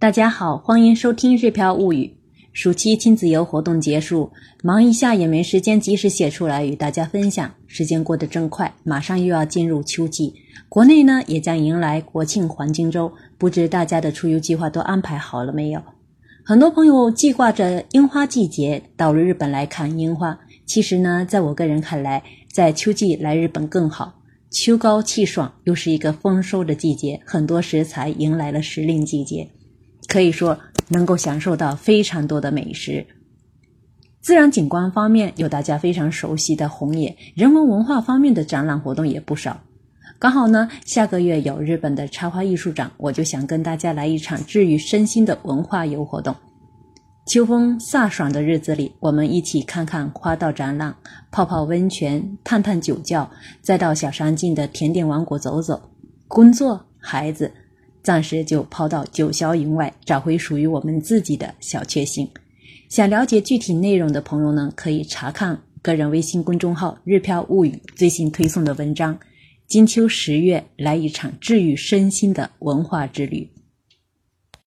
大家好，欢迎收听《日飘物语》。暑期亲子游活动结束，忙一下也没时间及时写出来与大家分享。时间过得真快，马上又要进入秋季，国内呢也将迎来国庆黄金周。不知大家的出游计划都安排好了没有？很多朋友记挂着樱花季节到日本来看樱花。其实呢，在我个人看来，在秋季来日本更好。秋高气爽，又是一个丰收的季节，很多食材迎来了时令季节，可以说能够享受到非常多的美食。自然景观方面有大家非常熟悉的红叶，人文文化方面的展览活动也不少。刚好呢，下个月有日本的插花艺术展，我就想跟大家来一场治愈身心的文化游活动。秋风飒爽的日子里，我们一起看看花道展览，泡泡温泉，探探酒窖，再到小山径的甜点王国走走。工作、孩子，暂时就抛到九霄云外，找回属于我们自己的小确幸。想了解具体内容的朋友呢，可以查看个人微信公众号“日飘物语”最新推送的文章。金秋十月，来一场治愈身心的文化之旅。